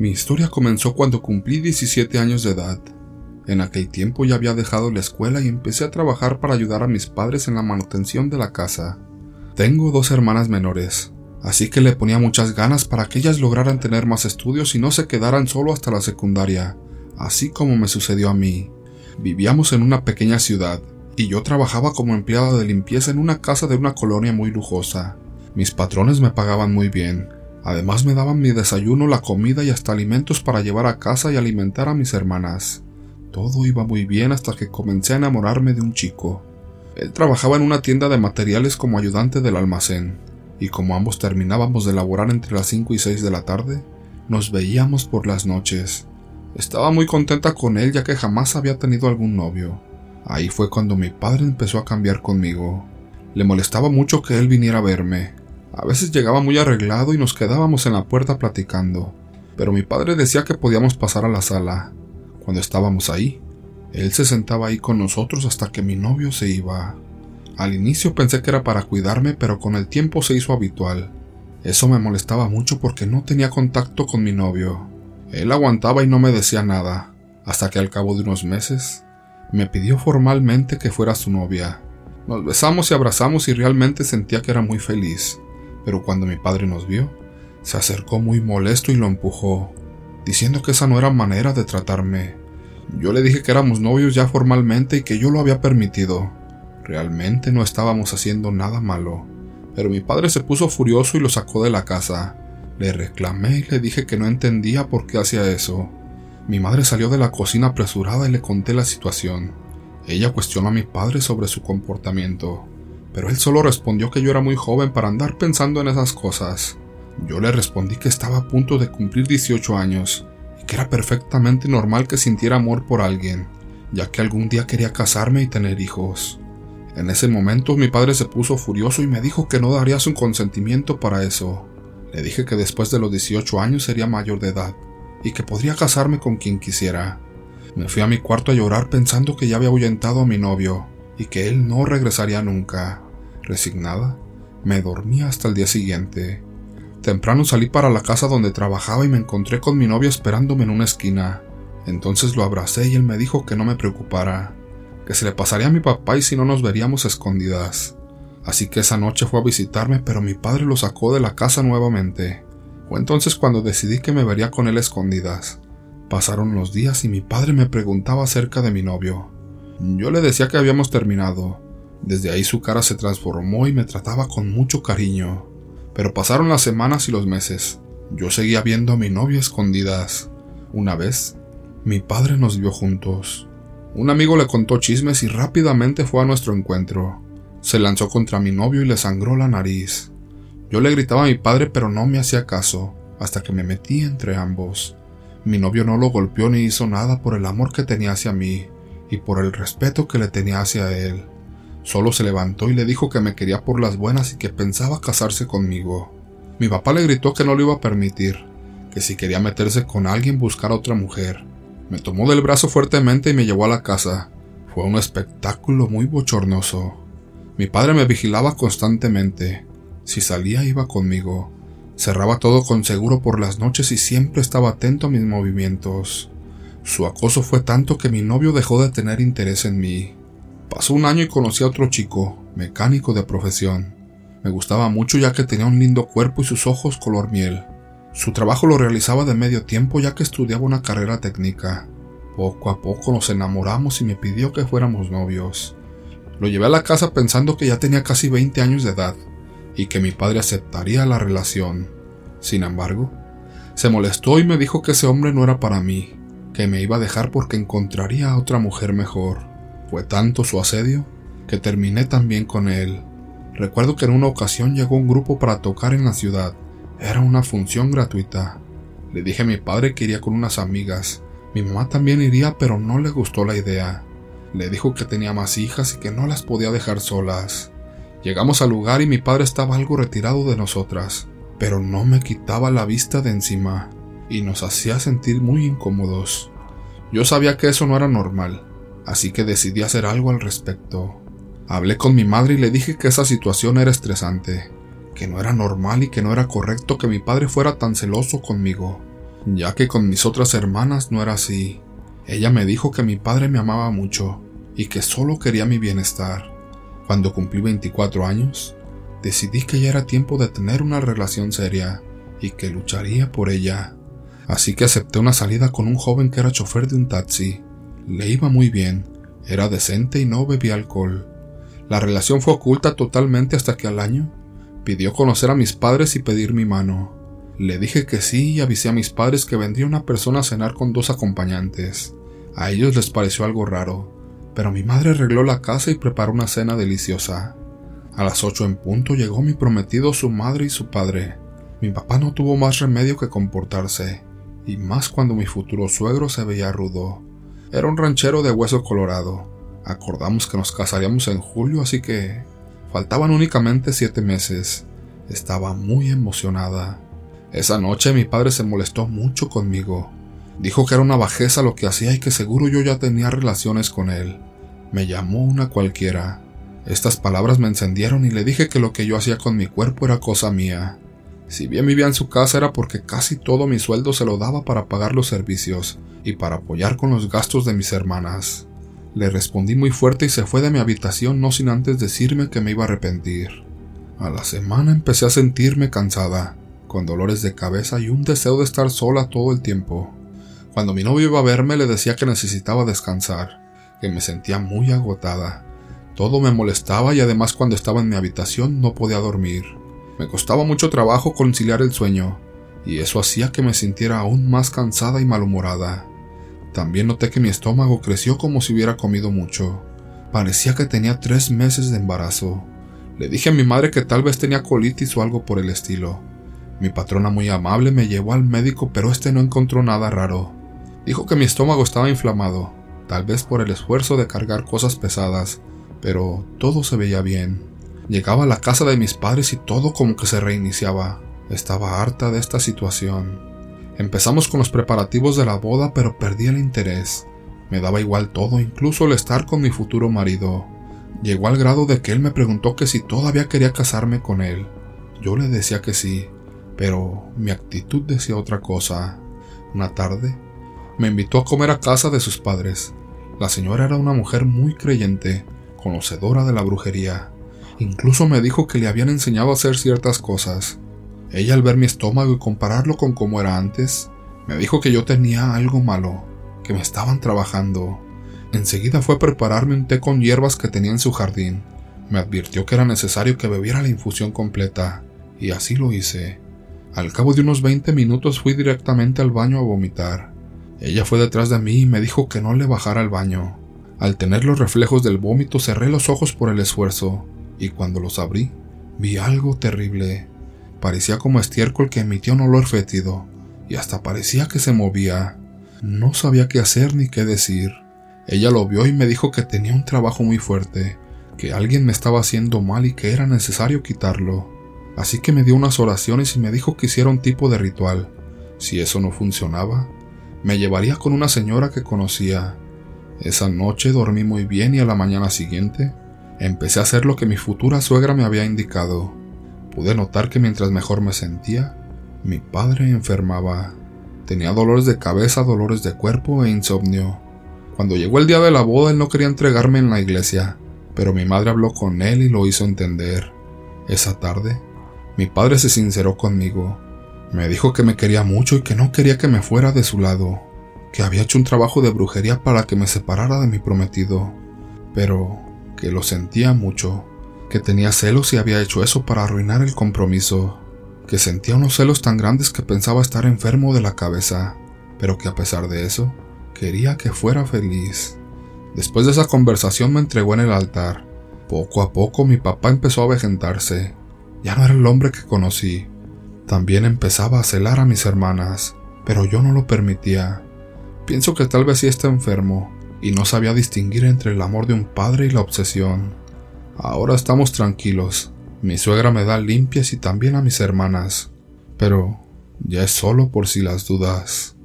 Mi historia comenzó cuando cumplí 17 años de edad. En aquel tiempo ya había dejado la escuela y empecé a trabajar para ayudar a mis padres en la manutención de la casa. Tengo dos hermanas menores, así que le ponía muchas ganas para que ellas lograran tener más estudios y no se quedaran solo hasta la secundaria, así como me sucedió a mí. Vivíamos en una pequeña ciudad, y yo trabajaba como empleada de limpieza en una casa de una colonia muy lujosa. Mis patrones me pagaban muy bien. Además me daban mi desayuno, la comida y hasta alimentos para llevar a casa y alimentar a mis hermanas. Todo iba muy bien hasta que comencé a enamorarme de un chico. Él trabajaba en una tienda de materiales como ayudante del almacén, y como ambos terminábamos de laborar entre las 5 y 6 de la tarde, nos veíamos por las noches. Estaba muy contenta con él ya que jamás había tenido algún novio. Ahí fue cuando mi padre empezó a cambiar conmigo. Le molestaba mucho que él viniera a verme. A veces llegaba muy arreglado y nos quedábamos en la puerta platicando, pero mi padre decía que podíamos pasar a la sala. Cuando estábamos ahí, él se sentaba ahí con nosotros hasta que mi novio se iba. Al inicio pensé que era para cuidarme, pero con el tiempo se hizo habitual. Eso me molestaba mucho porque no tenía contacto con mi novio. Él aguantaba y no me decía nada, hasta que al cabo de unos meses me pidió formalmente que fuera su novia. Nos besamos y abrazamos y realmente sentía que era muy feliz, pero cuando mi padre nos vio, se acercó muy molesto y lo empujó, diciendo que esa no era manera de tratarme. Yo le dije que éramos novios ya formalmente y que yo lo había permitido. Realmente no estábamos haciendo nada malo, pero mi padre se puso furioso y lo sacó de la casa. Le reclamé y le dije que no entendía por qué hacía eso. Mi madre salió de la cocina apresurada y le conté la situación. Ella cuestionó a mi padre sobre su comportamiento, pero él solo respondió que yo era muy joven para andar pensando en esas cosas. Yo le respondí que estaba a punto de cumplir 18 años y que era perfectamente normal que sintiera amor por alguien, ya que algún día quería casarme y tener hijos. En ese momento mi padre se puso furioso y me dijo que no daría su consentimiento para eso. Le dije que después de los 18 años sería mayor de edad y que podría casarme con quien quisiera. Me fui a mi cuarto a llorar pensando que ya había ahuyentado a mi novio y que él no regresaría nunca. Resignada, me dormí hasta el día siguiente. Temprano salí para la casa donde trabajaba y me encontré con mi novio esperándome en una esquina. Entonces lo abracé y él me dijo que no me preocupara, que se le pasaría a mi papá y si no nos veríamos escondidas. Así que esa noche fue a visitarme, pero mi padre lo sacó de la casa nuevamente. Fue entonces cuando decidí que me vería con él escondidas. Pasaron los días y mi padre me preguntaba acerca de mi novio. Yo le decía que habíamos terminado. Desde ahí su cara se transformó y me trataba con mucho cariño. Pero pasaron las semanas y los meses. Yo seguía viendo a mi novio escondidas. Una vez, mi padre nos vio juntos. Un amigo le contó chismes y rápidamente fue a nuestro encuentro. Se lanzó contra mi novio y le sangró la nariz. Yo le gritaba a mi padre pero no me hacía caso, hasta que me metí entre ambos. Mi novio no lo golpeó ni hizo nada por el amor que tenía hacia mí y por el respeto que le tenía hacia él. Solo se levantó y le dijo que me quería por las buenas y que pensaba casarse conmigo. Mi papá le gritó que no lo iba a permitir, que si quería meterse con alguien buscara otra mujer. Me tomó del brazo fuertemente y me llevó a la casa. Fue un espectáculo muy bochornoso. Mi padre me vigilaba constantemente. Si salía iba conmigo. Cerraba todo con seguro por las noches y siempre estaba atento a mis movimientos. Su acoso fue tanto que mi novio dejó de tener interés en mí. Pasó un año y conocí a otro chico, mecánico de profesión. Me gustaba mucho ya que tenía un lindo cuerpo y sus ojos color miel. Su trabajo lo realizaba de medio tiempo ya que estudiaba una carrera técnica. Poco a poco nos enamoramos y me pidió que fuéramos novios. Lo llevé a la casa pensando que ya tenía casi 20 años de edad y que mi padre aceptaría la relación. Sin embargo, se molestó y me dijo que ese hombre no era para mí, que me iba a dejar porque encontraría a otra mujer mejor. Fue tanto su asedio que terminé también con él. Recuerdo que en una ocasión llegó un grupo para tocar en la ciudad. Era una función gratuita. Le dije a mi padre que iría con unas amigas. Mi mamá también iría, pero no le gustó la idea. Le dijo que tenía más hijas y que no las podía dejar solas. Llegamos al lugar y mi padre estaba algo retirado de nosotras, pero no me quitaba la vista de encima y nos hacía sentir muy incómodos. Yo sabía que eso no era normal, así que decidí hacer algo al respecto. Hablé con mi madre y le dije que esa situación era estresante, que no era normal y que no era correcto que mi padre fuera tan celoso conmigo. ya que con mis otras hermanas no era así. Ella me dijo que mi padre me amaba mucho y que solo quería mi bienestar. Cuando cumplí 24 años, decidí que ya era tiempo de tener una relación seria y que lucharía por ella. Así que acepté una salida con un joven que era chofer de un taxi. Le iba muy bien, era decente y no bebía alcohol. La relación fue oculta totalmente hasta que al año pidió conocer a mis padres y pedir mi mano. Le dije que sí y avisé a mis padres que vendría una persona a cenar con dos acompañantes. A ellos les pareció algo raro, pero mi madre arregló la casa y preparó una cena deliciosa. A las ocho en punto llegó mi prometido, su madre y su padre. Mi papá no tuvo más remedio que comportarse, y más cuando mi futuro suegro se veía rudo. Era un ranchero de hueso colorado. Acordamos que nos casaríamos en julio, así que faltaban únicamente siete meses. Estaba muy emocionada. Esa noche mi padre se molestó mucho conmigo. Dijo que era una bajeza lo que hacía y que seguro yo ya tenía relaciones con él. Me llamó una cualquiera. Estas palabras me encendieron y le dije que lo que yo hacía con mi cuerpo era cosa mía. Si bien vivía en su casa era porque casi todo mi sueldo se lo daba para pagar los servicios y para apoyar con los gastos de mis hermanas. Le respondí muy fuerte y se fue de mi habitación no sin antes decirme que me iba a arrepentir. A la semana empecé a sentirme cansada, con dolores de cabeza y un deseo de estar sola todo el tiempo. Cuando mi novio iba a verme le decía que necesitaba descansar, que me sentía muy agotada. Todo me molestaba y además cuando estaba en mi habitación no podía dormir. Me costaba mucho trabajo conciliar el sueño, y eso hacía que me sintiera aún más cansada y malhumorada. También noté que mi estómago creció como si hubiera comido mucho. Parecía que tenía tres meses de embarazo. Le dije a mi madre que tal vez tenía colitis o algo por el estilo. Mi patrona muy amable me llevó al médico, pero este no encontró nada raro. Dijo que mi estómago estaba inflamado, tal vez por el esfuerzo de cargar cosas pesadas, pero todo se veía bien. Llegaba a la casa de mis padres y todo como que se reiniciaba. Estaba harta de esta situación. Empezamos con los preparativos de la boda, pero perdí el interés. Me daba igual todo, incluso el estar con mi futuro marido. Llegó al grado de que él me preguntó que si todavía quería casarme con él. Yo le decía que sí, pero mi actitud decía otra cosa. Una tarde, me invitó a comer a casa de sus padres. La señora era una mujer muy creyente, conocedora de la brujería. Incluso me dijo que le habían enseñado a hacer ciertas cosas. Ella al ver mi estómago y compararlo con cómo era antes, me dijo que yo tenía algo malo, que me estaban trabajando. Enseguida fue a prepararme un té con hierbas que tenía en su jardín. Me advirtió que era necesario que bebiera la infusión completa, y así lo hice. Al cabo de unos 20 minutos fui directamente al baño a vomitar. Ella fue detrás de mí y me dijo que no le bajara al baño. Al tener los reflejos del vómito cerré los ojos por el esfuerzo y cuando los abrí, vi algo terrible. Parecía como estiércol que emitía un olor fétido, y hasta parecía que se movía. No sabía qué hacer ni qué decir. Ella lo vio y me dijo que tenía un trabajo muy fuerte, que alguien me estaba haciendo mal y que era necesario quitarlo. Así que me dio unas oraciones y me dijo que hiciera un tipo de ritual. Si eso no funcionaba, me llevaría con una señora que conocía. Esa noche dormí muy bien y a la mañana siguiente Empecé a hacer lo que mi futura suegra me había indicado. Pude notar que mientras mejor me sentía, mi padre enfermaba. Tenía dolores de cabeza, dolores de cuerpo e insomnio. Cuando llegó el día de la boda, él no quería entregarme en la iglesia, pero mi madre habló con él y lo hizo entender. Esa tarde, mi padre se sinceró conmigo. Me dijo que me quería mucho y que no quería que me fuera de su lado, que había hecho un trabajo de brujería para que me separara de mi prometido. Pero que lo sentía mucho, que tenía celos y había hecho eso para arruinar el compromiso, que sentía unos celos tan grandes que pensaba estar enfermo de la cabeza, pero que a pesar de eso, quería que fuera feliz. Después de esa conversación me entregó en el altar. Poco a poco mi papá empezó a vejentarse. Ya no era el hombre que conocí. También empezaba a celar a mis hermanas, pero yo no lo permitía. Pienso que tal vez sí está enfermo, y no sabía distinguir entre el amor de un padre y la obsesión. Ahora estamos tranquilos. Mi suegra me da limpias y también a mis hermanas. Pero ya es solo por si las dudas.